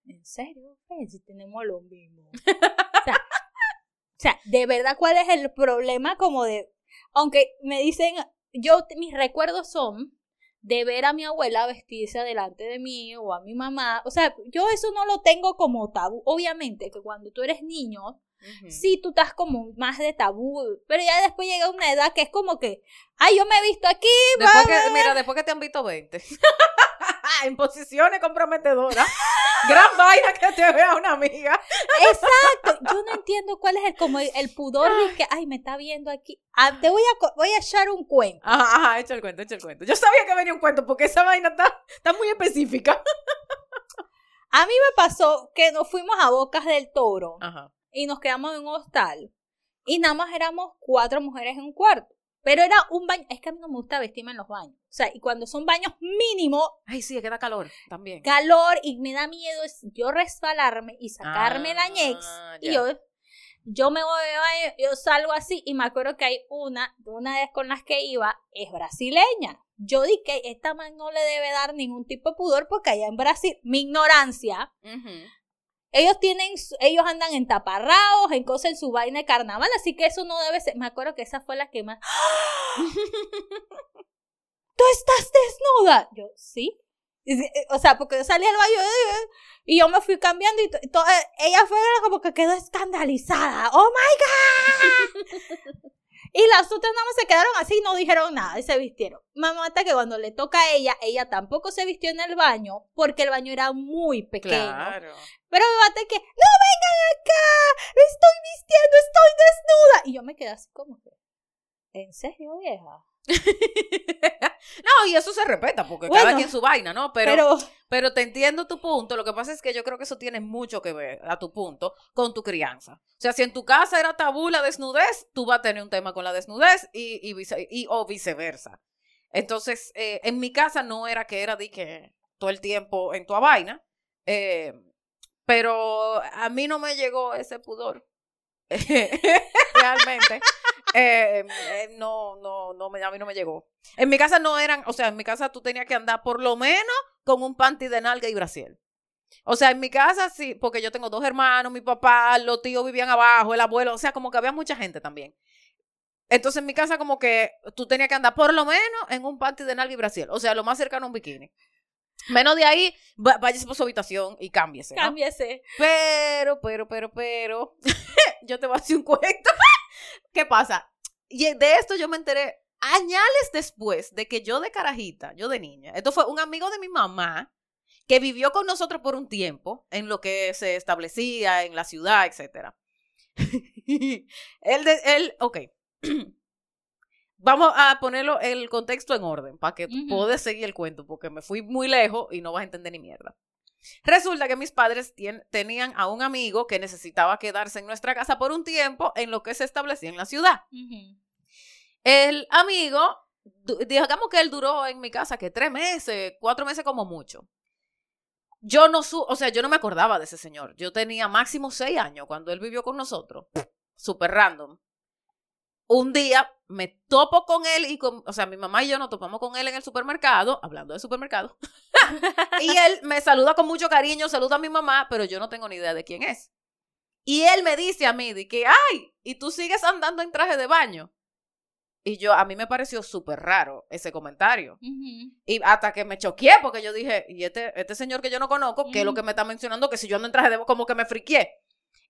¿en serio? Si tenemos lo mismo. o, sea, o sea, de verdad, ¿cuál es el problema? Como de, aunque me dicen, yo, mis recuerdos son de ver a mi abuela vestirse delante de mí o a mi mamá. O sea, yo eso no lo tengo como tabú. Obviamente que cuando tú eres niño, Sí tú estás como más de tabú, pero ya después llega una edad que es como que, ay, yo me he visto aquí, Después que, mira, después que te han visto 20. en posiciones comprometedoras. Gran vaina que te vea una amiga. Exacto. Yo no entiendo cuál es el como el, el pudor de que, ay, me está viendo aquí. Ah, te voy a voy a echar un cuento. Ajá, ajá, echa el cuento, echa el cuento. Yo sabía que venía un cuento porque esa vaina está, está muy específica. A mí me pasó que nos fuimos a Bocas del Toro Ajá. Y nos quedamos en un hostal y nada más éramos cuatro mujeres en un cuarto. Pero era un baño, es que a mí no me gusta vestirme en los baños. O sea, y cuando son baños mínimo, Ay, sí, que da calor también. calor y me da miedo es yo resbalarme y sacarme la ñex. Ah, Y yo, yo me voy de baño, yo salgo así y me acuerdo que hay una, una vez con las que iba, es brasileña. Yo dije que esta man no le debe dar ningún tipo de pudor porque allá en Brasil, mi ignorancia, Ujú. Ellos tienen, ellos andan en taparraos, en cosas en su vaina de carnaval, así que eso no debe ser. Me acuerdo que esa fue la que más. ¿Tú estás desnuda? Yo, sí. Eh, O sea, porque yo salí al baño eh, y yo me fui cambiando y, to- y to- eh, ella fue como que quedó escandalizada. ¡Oh my God! y las otras nada más se quedaron así no dijeron nada y se vistieron. Mamá, hasta que cuando le toca a ella, ella tampoco se vistió en el baño porque el baño era muy pequeño. Claro. Pero me maté que, no vengan acá, estoy vistiendo, estoy desnuda. Y yo me quedé así como que, ¿en serio, vieja? No, y eso se respeta porque Bueno, cada quien su vaina, ¿no? Pero, pero, Pero, te entiendo tu punto. Lo que pasa es que yo creo que eso tiene mucho que ver, a tu punto, con tu crianza. O sea, si en tu casa era tabú la desnudez, tú vas a tener un tema con la desnudez y, y, vice- y- o viceversa. Entonces, eh, en mi casa no era que era de que todo el tiempo en tu vaina, eh, pero a mí no me llegó ese pudor. Realmente. Eh, eh, no, no, no, me, a mí no me llegó. En mi casa no eran, o sea, en mi casa tú tenías que andar por lo menos con un panty de nalga y brasiel. O sea, en mi casa sí, porque yo tengo dos hermanos, mi papá, los tíos vivían abajo, el abuelo, o sea, como que había mucha gente también. Entonces en mi casa como que tú tenías que andar por lo menos en un panty de nalga y brasiel, o sea, lo más cercano a un bikini. Menos de ahí, váyase por su habitación y cámbiese. ¿no? cámbiese. Pero, pero, pero, pero, yo te voy a decir un cuento. ¿Qué pasa? Y de esto yo me enteré añales después de que yo de carajita, yo de niña, esto fue un amigo de mi mamá que vivió con nosotros por un tiempo en lo que se establecía en la ciudad, etcétera. él, de, él, ok. Vamos a ponerlo el contexto en orden para que puedas seguir el cuento, porque me fui muy lejos y no vas a entender ni mierda. Resulta que mis padres tenían a un amigo que necesitaba quedarse en nuestra casa por un tiempo en lo que se establecía en la ciudad. El amigo, digamos que él duró en mi casa que tres meses, cuatro meses como mucho. Yo no su, o sea, yo no me acordaba de ese señor. Yo tenía máximo seis años cuando él vivió con nosotros. Super random. Un día me topo con él y con, o sea, mi mamá y yo nos topamos con él en el supermercado, hablando de supermercado. Y él me saluda con mucho cariño, saluda a mi mamá, pero yo no tengo ni idea de quién es. Y él me dice a mí de que, ay, y tú sigues andando en traje de baño. Y yo, a mí me pareció súper raro ese comentario. Y hasta que me choqué, porque yo dije, y este, este señor que yo no conozco, ¿qué es lo que me está mencionando? Que si yo ando en traje de como que me friqué.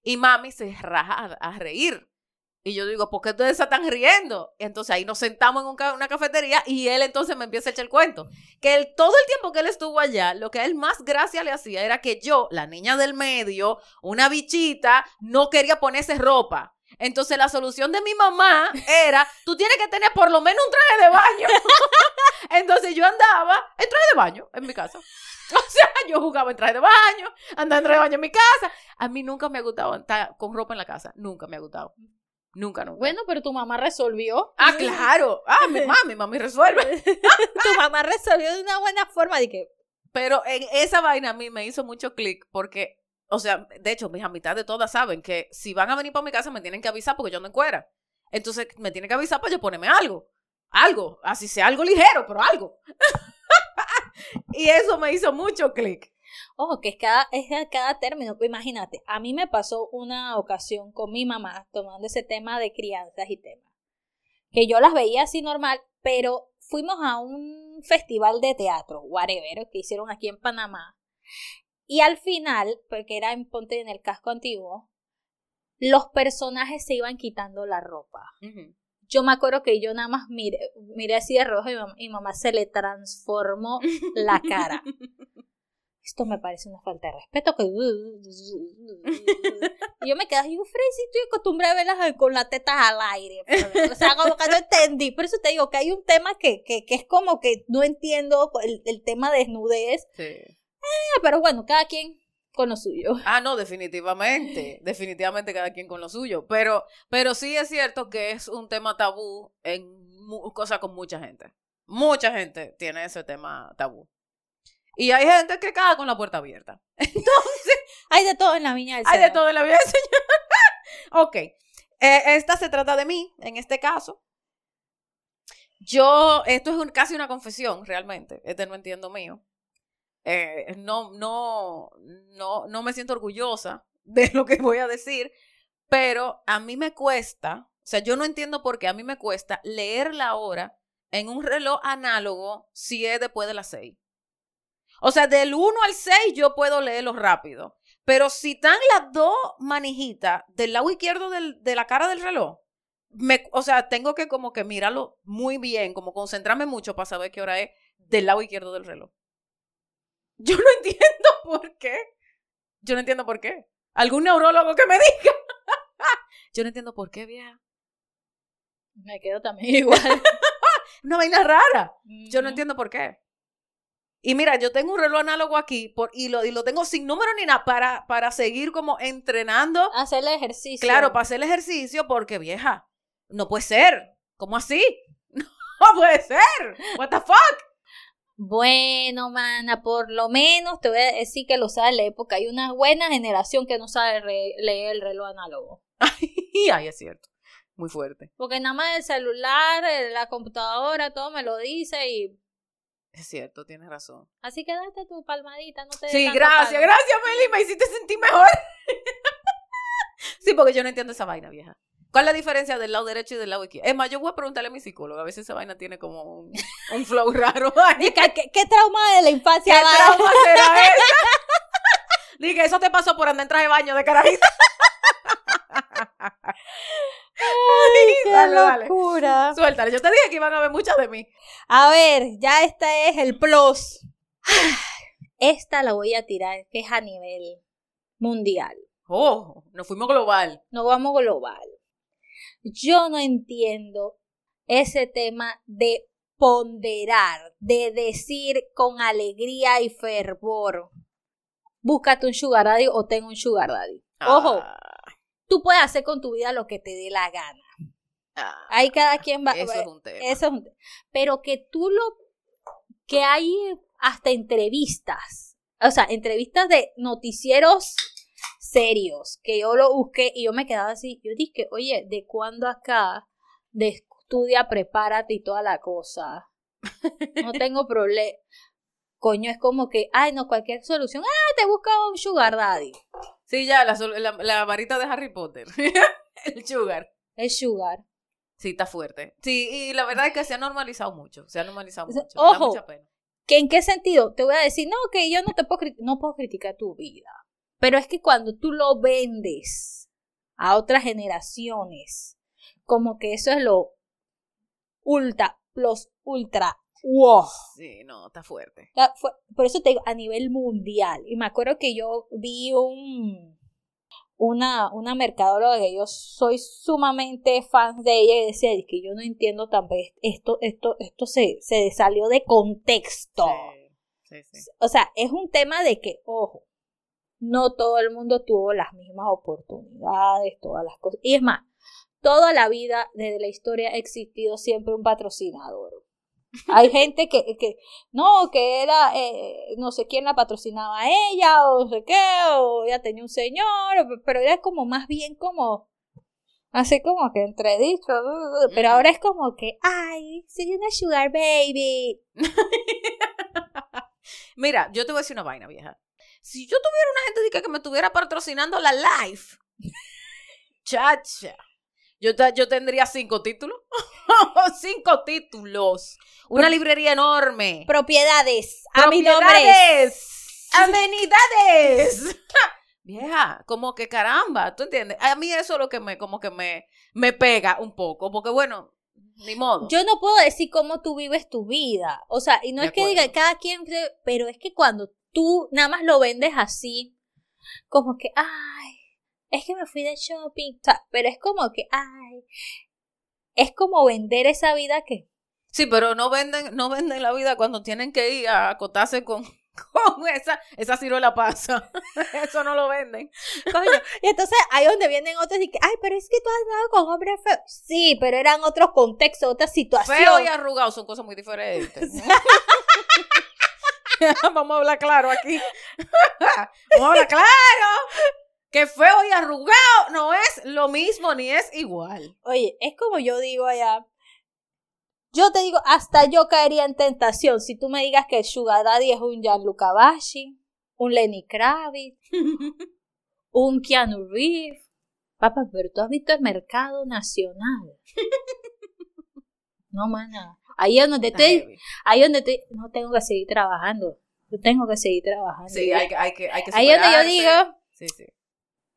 Y mami se raja a, a reír. Y yo digo, ¿por qué ustedes se están riendo? Entonces ahí nos sentamos en una cafetería y él entonces me empieza a echar el cuento. Que él, todo el tiempo que él estuvo allá, lo que a él más gracia le hacía era que yo, la niña del medio, una bichita, no quería ponerse ropa. Entonces la solución de mi mamá era, tú tienes que tener por lo menos un traje de baño. Entonces yo andaba en traje de baño en mi casa. O sea, yo jugaba en traje de baño, andaba en traje de baño en mi casa. A mí nunca me ha gustado estar con ropa en la casa. Nunca me ha gustado. Nunca, nunca. Bueno, pero tu mamá resolvió. Ah, claro. Ah, mi mami, mami resuelve. tu mamá resolvió de una buena forma. Dije, Pero en esa vaina a mí me hizo mucho clic porque, o sea, de hecho, mis amistades todas saben que si van a venir para mi casa me tienen que avisar porque yo no encuera. Entonces me tienen que avisar para yo ponerme algo. Algo, así sea algo ligero, pero algo. y eso me hizo mucho clic. Ojo, que es cada, es cada término. Pues imagínate, a mí me pasó una ocasión con mi mamá tomando ese tema de crianzas y temas. Que yo las veía así normal, pero fuimos a un festival de teatro, whatever, que hicieron aquí en Panamá. Y al final, porque era en Ponte en el casco antiguo, los personajes se iban quitando la ropa. Yo me acuerdo que yo nada más miré, miré así de rojo y mi mamá se le transformó la cara. esto me parece una falta de respeto que y yo me quedé yo Freddy estoy acostumbrada a verlas con las tetas al aire o sea como que no entendí por eso te digo que hay un tema que, que, que es como que no entiendo el, el tema de desnudez. Sí. Eh, pero bueno cada quien con lo suyo. Ah no definitivamente definitivamente cada quien con lo suyo pero pero sí es cierto que es un tema tabú en cosas con mucha gente. Mucha gente tiene ese tema tabú y hay gente que caga con la puerta abierta. Entonces. hay de todo en la viña del Hay de todo en la viña del Señor. ok. Eh, esta se trata de mí, en este caso. Yo, esto es casi una confesión, realmente. Este no entiendo mío. Eh, no, no, no, no me siento orgullosa de lo que voy a decir, pero a mí me cuesta, o sea, yo no entiendo por qué a mí me cuesta leer la hora en un reloj análogo si es después de las seis. O sea, del 1 al 6 yo puedo leerlo rápido. Pero si están las dos manijitas del lado izquierdo de la cara del reloj, me, o sea, tengo que como que mirarlo muy bien, como concentrarme mucho para saber qué hora es del lado izquierdo del reloj. Yo no entiendo por qué. Yo no entiendo por qué. ¿Algún neurólogo que me diga? Yo no entiendo por qué, vieja. Me quedo también igual. Una vaina rara. Yo no entiendo por qué. Y mira, yo tengo un reloj análogo aquí por, y, lo, y lo tengo sin número ni nada para, para seguir como entrenando. Hacer el ejercicio. Claro, para hacer el ejercicio porque vieja, no puede ser. ¿Cómo así? No puede ser. What the fuck? Bueno, mana, por lo menos te voy a decir que lo sabe la época. Hay una buena generación que no sabe leer el reloj análogo. Ay, es cierto. Muy fuerte. Porque nada más el celular, la computadora, todo me lo dice y es cierto, tienes razón. Así que date tu palmadita, no te Sí, gracias, gracias, Meli, me hiciste sentir mejor. sí, porque yo no entiendo esa vaina, vieja. ¿Cuál es la diferencia del lado derecho y del lado izquierdo? Es más, yo voy a preguntarle a mi psicólogo, a veces esa vaina tiene como un, un flow raro. ¿Qué, ¿Qué, qué, trauma de la infancia? ¿Qué trauma será esa? Dije, eso te pasó por andar en traje de baño de carajita. Qué locura. Suéltale, yo te dije que iban a ver muchas de mí. A ver, ya este es el plus. Esta la voy a tirar, que es a nivel mundial. Oh, nos fuimos global. Nos vamos global. Yo no entiendo ese tema de ponderar, de decir con alegría y fervor, búscate un sugar daddy o tengo un sugar daddy. Ojo, ah tú puedes hacer con tu vida lo que te dé la gana. Ah, Ahí cada quien va. Eso es un tema. Eso es un tema. Pero que tú lo. que hay hasta entrevistas. O sea, entrevistas de noticieros serios. Que yo lo busqué y yo me quedaba así. Yo dije, oye, ¿de cuándo acá? De estudia, prepárate y toda la cosa. No tengo problema. Coño, es como que, ay, no, cualquier solución. Ah, te busca un sugar daddy. Sí, ya, la, varita de Harry Potter. el sugar. El sugar. Sí, está fuerte. Sí, y la verdad es que se ha normalizado mucho. Se ha normalizado mucho. Ojo. mucha pena. ¿Que ¿En qué sentido? Te voy a decir, no, que yo no te puedo, no puedo criticar tu vida. Pero es que cuando tú lo vendes a otras generaciones, como que eso es lo ultra, plus ultra wow. Sí, no, está fuerte. por eso te digo, a nivel mundial. Y me acuerdo que yo vi un una, una mercadóloga que yo soy sumamente fan de ella y decía que yo no entiendo también esto, esto, esto se, se salió de contexto. Sí, sí, sí. O sea, es un tema de que, ojo, no todo el mundo tuvo las mismas oportunidades, todas las cosas. Y es más, toda la vida, desde la historia, ha existido siempre un patrocinador Hay gente que, que no, que era, eh, no sé quién la patrocinaba a ella, o no sé qué, o ella tenía un señor, pero era como más bien como, así como que entredicho, pero ahora es como que, ay, soy una sugar baby. Mira, yo te voy a decir una vaina, vieja. Si yo tuviera una gente que, que me estuviera patrocinando la live, chacha, yo, yo tendría cinco títulos. cinco títulos. Una librería enorme. Propiedades, a. Amenidades. Vieja, como que caramba, ¿tú entiendes? A mí eso es lo que me, como que me, me pega un poco, porque bueno, ni modo. Yo no puedo decir cómo tú vives tu vida. O sea, y no De es que diga cada quien, pero es que cuando tú nada más lo vendes así, como que, ay, es que me fui de shopping. O sea, pero es como que, ay, es como vender esa vida que, Sí, pero no venden, no venden la vida cuando tienen que ir a acotarse con, con esa, esa ciruela pasa. Eso no lo venden. coño. Y entonces ahí donde vienen otros y que, ay, pero es que tú has andado con hombres feos. Sí, pero eran otros contextos, otra situación. Feo y arrugado son cosas muy diferentes. Vamos a hablar claro aquí. Vamos a hablar claro. Que feo y arrugado no es lo mismo ni es igual. Oye, es como yo digo allá. Yo te digo, hasta yo caería en tentación si tú me digas que el Sugar Daddy es un Gianluca Bashi, un Lenny Kravitz, un Keanu Reeves. Papá, pero tú has visto el mercado nacional. No, mana. Ahí es donde estoy, ahí es donde estoy, no tengo que seguir trabajando. Yo tengo que seguir trabajando. Sí, hay que, hay que, hay que Ahí es donde yo digo, Sí, sí.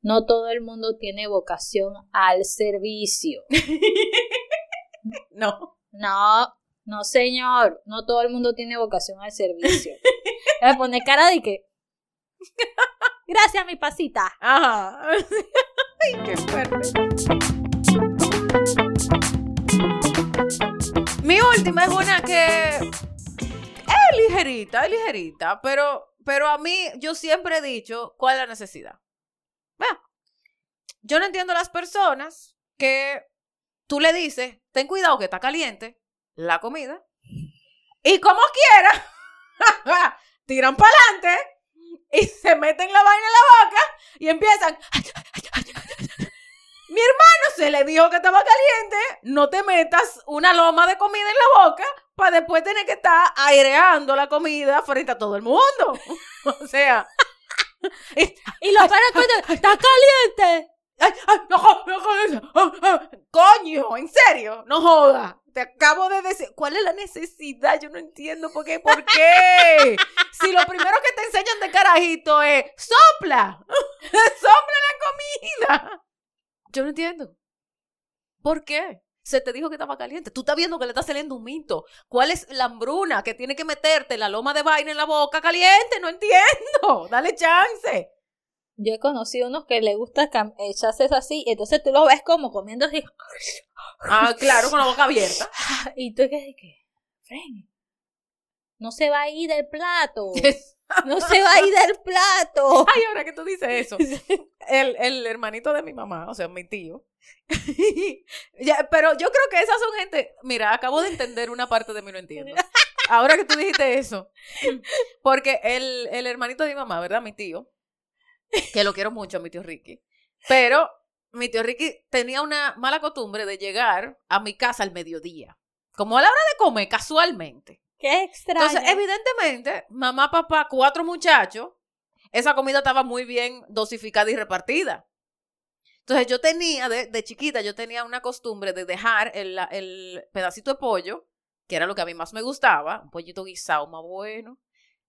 No todo el mundo tiene vocación al servicio. No. No, no señor, no todo el mundo tiene vocación al servicio. Me pone cara de que... Gracias, mi pasita. Ajá. Ay, qué fuerte. Mi última es una que es ligerita, es ligerita, pero, pero a mí yo siempre he dicho cuál es la necesidad. Vea, yo no entiendo las personas que tú le dices, ten cuidado que está caliente la comida, y como quiera, tiran para adelante y se meten la vaina en la boca y empiezan. Mi hermano se le dijo que estaba caliente, no te metas una loma de comida en la boca para después tener que estar aireando la comida frente a todo el mundo. O sea, Y lo peor es cuando está caliente. ay, ay, no jodas, no jodas, ah, ah, coño, en serio, no joda. Te acabo de decir, ¿cuál es la necesidad? Yo no entiendo por qué, ¿por qué? Si lo primero que te enseñan de carajito es sopla, sopla la comida. Yo no entiendo. ¿Por qué? Se te dijo que estaba caliente. Tú estás viendo que le está saliendo un mito. ¿Cuál es la hambruna que tiene que meterte la loma de vaina en la boca caliente? No entiendo. Dale chance. Yo he conocido unos que le gusta echarse eso así, entonces tú lo ves como comiendo así. Ah, claro, con la boca abierta. Y tú que que, Fren, no se va a ir del plato. No se va a ir del plato. Ay, ahora que tú dices eso. El, el hermanito de mi mamá, o sea, mi tío. Ya, pero yo creo que esas son gente. Mira, acabo de entender una parte de mí, no entiendo. Ahora que tú dijiste eso. Porque el, el hermanito de mi mamá, ¿verdad? Mi tío. Que lo quiero mucho, mi tío Ricky. Pero mi tío Ricky tenía una mala costumbre de llegar a mi casa al mediodía. Como a la hora de comer, casualmente. Qué extraño. Entonces, evidentemente, mamá, papá, cuatro muchachos, esa comida estaba muy bien dosificada y repartida. Entonces, yo tenía, de, de chiquita, yo tenía una costumbre de dejar el, el pedacito de pollo, que era lo que a mí más me gustaba, un pollito guisado más bueno.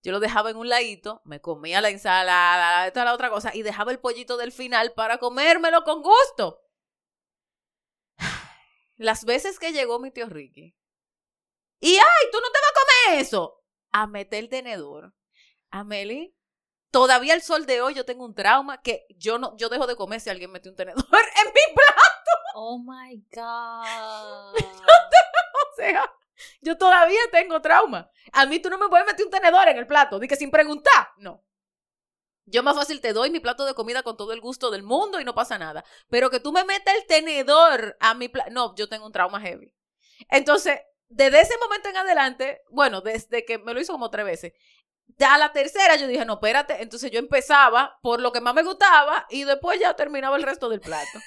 Yo lo dejaba en un ladito, me comía la ensalada, esta la otra cosa, y dejaba el pollito del final para comérmelo con gusto. Las veces que llegó mi tío Ricky, y ay, tú no te vas a comer eso, a meter el tenedor. Ameli, todavía el sol de hoy yo tengo un trauma que yo no, yo dejo de comer si alguien mete un tenedor en mi plato. Oh my God. O sea, yo todavía tengo trauma. A mí tú no me puedes meter un tenedor en el plato, di que sin preguntar. No. Yo más fácil te doy mi plato de comida con todo el gusto del mundo y no pasa nada. Pero que tú me metas el tenedor a mi plato. No, yo tengo un trauma heavy. Entonces, desde ese momento en adelante, bueno, desde que me lo hizo como tres veces, ya a la tercera yo dije, no, espérate, entonces yo empezaba por lo que más me gustaba y después ya terminaba el resto del plato.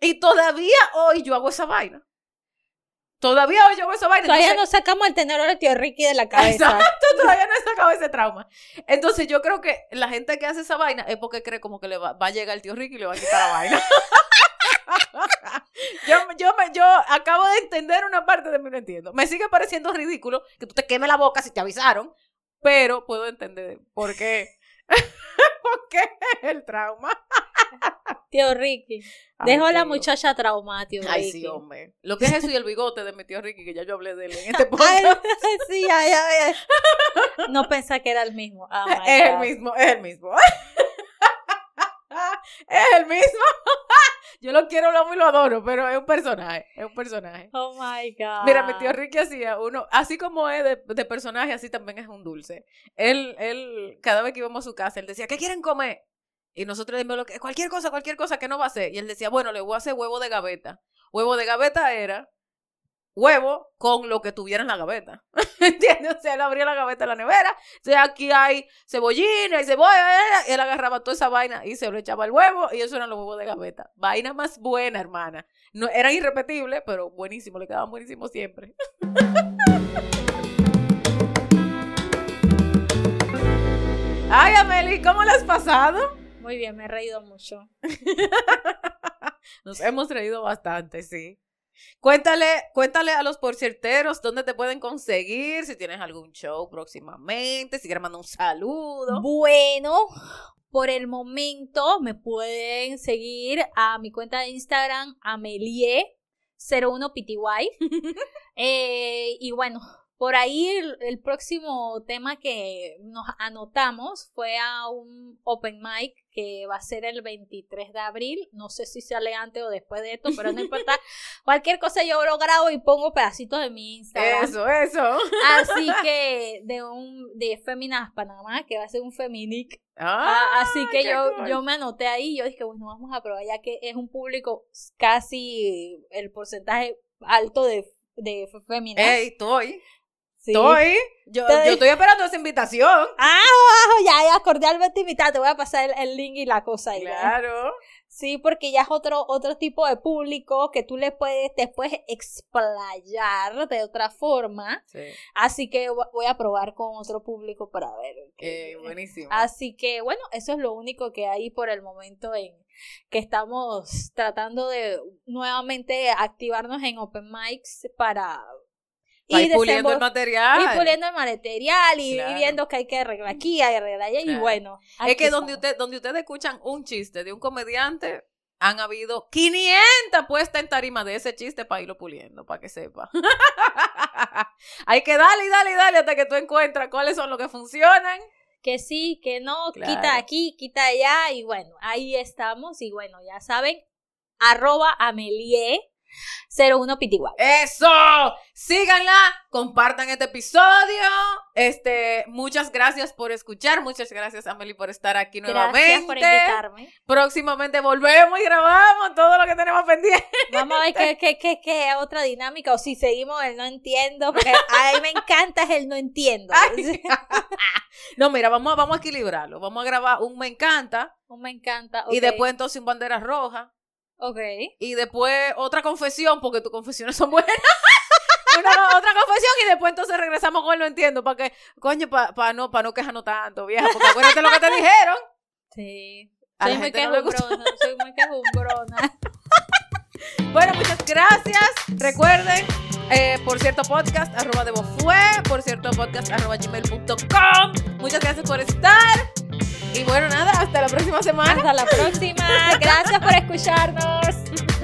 y todavía hoy yo hago esa vaina. Todavía hoy yo hago esa vaina. Todavía entonces- no sacamos el tenedor de tío Ricky de la cabeza. Exacto, todavía no he sacado ese trauma. Entonces yo creo que la gente que hace esa vaina es porque cree como que le va, va a llegar el tío Ricky y le va a quitar la vaina. yo, yo, me- yo acabo de entender una parte de mí, no entiendo. Me sigue pareciendo ridículo que tú te quemes la boca si te avisaron, pero puedo entender por qué. ¿Por qué el trauma? Tío Ricky. Ay, Dejó a la muchacha traumada, tío Ay, sí, hombre. Lo que es eso y el bigote de mi tío Ricky, que ya yo hablé de él en este Ay, podcast. sí, ya, ya, ya. No pensé que era el mismo. Oh my Es el mismo, es el mismo. Es el mismo. Yo lo quiero, lo amo y lo adoro, pero es un personaje, es un personaje. Oh my God. Mira, mi tío Ricky hacía uno, así como es de, de personaje, así también es un dulce. Él, él, cada vez que íbamos a su casa, él decía, ¿qué quieren comer? Y nosotros decíamos, lo que- cualquier cosa, cualquier cosa que no va a hacer. Y él decía, bueno, le voy a hacer huevo de gaveta. Huevo de gaveta era huevo con lo que tuviera en la gaveta. ¿Entiendes? O sea, él abría la gaveta de la nevera. O sea, aquí hay cebollina y cebolla. Y él agarraba toda esa vaina y se lo echaba el huevo. Y eso eran los huevos de gaveta. Vaina más buena, hermana. No, eran irrepetibles, pero buenísimo. Le quedaban buenísimos siempre. Ay, Ameli, ¿cómo lo has pasado? Muy bien, me he reído mucho. Nos hemos reído bastante, sí. Cuéntale, cuéntale a los porcierteros dónde te pueden conseguir, si tienes algún show próximamente, si quieres mandar un saludo. Bueno, por el momento me pueden seguir a mi cuenta de Instagram, Amelie01PTY. Eh, y bueno, por ahí el, el próximo tema que nos anotamos fue a un open mic que va a ser el 23 de abril. No sé si sale antes o después de esto, pero no importa. Cualquier cosa yo lo grabo y pongo pedacitos de mi Instagram. Eso, eso. Así que de un de Féminas Panamá, que va a ser un Feminic. Ah, Ah, así que yo, cool. yo me anoté ahí y yo dije, bueno, vamos a probar, ya que es un público casi el porcentaje alto de, de f- féminas. Ey, estoy, Sí. estoy. Yo, Estoy. yo estoy esperando esa invitación. Ah, abajo, ya, ya, cordialmente invitada. Te voy a pasar el, el link y la cosa ahí. ¿verdad? Claro. Sí, porque ya es otro, otro tipo de público que tú le puedes, te puedes explayar de otra forma. Sí. Así que vo- voy a probar con otro público para ver. qué- Eh, buenísimo. Así que bueno, eso es lo único que hay por el momento en que estamos tratando de nuevamente activarnos en open mics para Ir puliendo el material. ir puliendo el material y, y viendo que hay que arreglar aquí, hay que arreglar allá y bueno. Es que donde, usted, donde ustedes escuchan un chiste de un comediante, han habido 500 puestas en tarima de ese chiste para irlo puliendo, para que sepa. Hay que darle y darle y darle hasta que tú encuentras cuáles son los que funcionan. que sí, que no, Claro. quita aquí, quita allá y bueno, ahí estamos y bueno, ya saben, arroba amelie 01 pitiguay. ¡Eso! Síganla, compartan este episodio. Este, muchas gracias por escuchar, muchas gracias Amelie por estar aquí nuevamente. Gracias por invitarme. Próximamente volvemos y grabamos todo lo que tenemos pendiente. Vamos a ver qué, qué, qué, qué otra dinámica o si seguimos el no entiendo, porque a mí me encanta es el no entiendo. Ay. No, mira, vamos, a- vamos a equilibrarlo. Vamos a grabar un me encanta me encanta. y después entonces un bandera roja Ok. y después otra confesión porque tus confesiones son buenas. Una- otra confesión y después entonces regresamos con el no entiendo para que, coño, para no, para no quejarnos tanto, vieja, porque acuérdate lo que te dijeron. Sí. A Soy muy gente no soy muy quejumbrona. Bueno, muchas gracias. Recuerden, eh, por cierto podcast, arroba debo fue, por cierto podcast, arroba gmail.com. Muchas gracias por estar. Y bueno, nada, hasta la próxima semana. Hasta la próxima. Gracias por escucharnos.